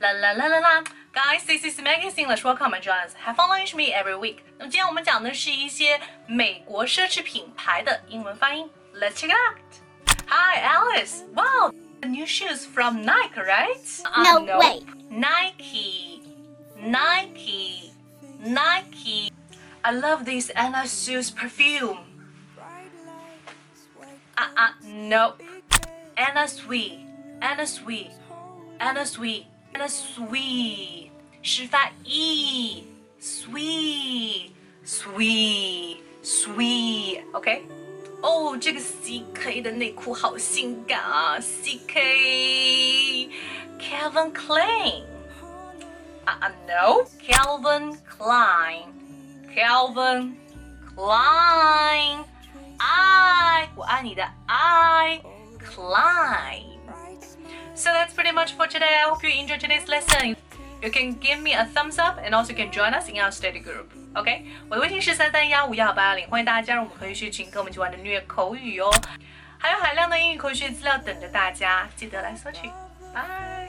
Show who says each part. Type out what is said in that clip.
Speaker 1: La la la la la. Guys, this is Maggie English. Welcome and join us. Have fun lunch me every week. 那么今天我们讲的是一些美国奢侈品牌的英文发音。Let's check it out. Hi, Alice. Wow, new shoes from Nike, right?
Speaker 2: No way.
Speaker 1: Nike, Nike, Nike. I love this Anna Sue's perfume. Uh uh, nope. Anna Sui, Anna Sui, Anna Sui, Anna Sui，是发 e sweet sweet sweet OK。哦，这个 CK 的内裤好性感啊！CK Calvin Klein 啊啊 No Calvin Klein Calvin Klein I 我爱你的 I Klein So that's pretty much for today. I hope you enjoyed today's lesson. You can give me a thumbs up and also can join us in our study group. OK，我的微信是三三幺五幺八幺零，欢迎大家加入我们口语学群，跟我们一起玩的虐口语哦。还有海量的英语口语学资料等着大家，记得来索取。拜。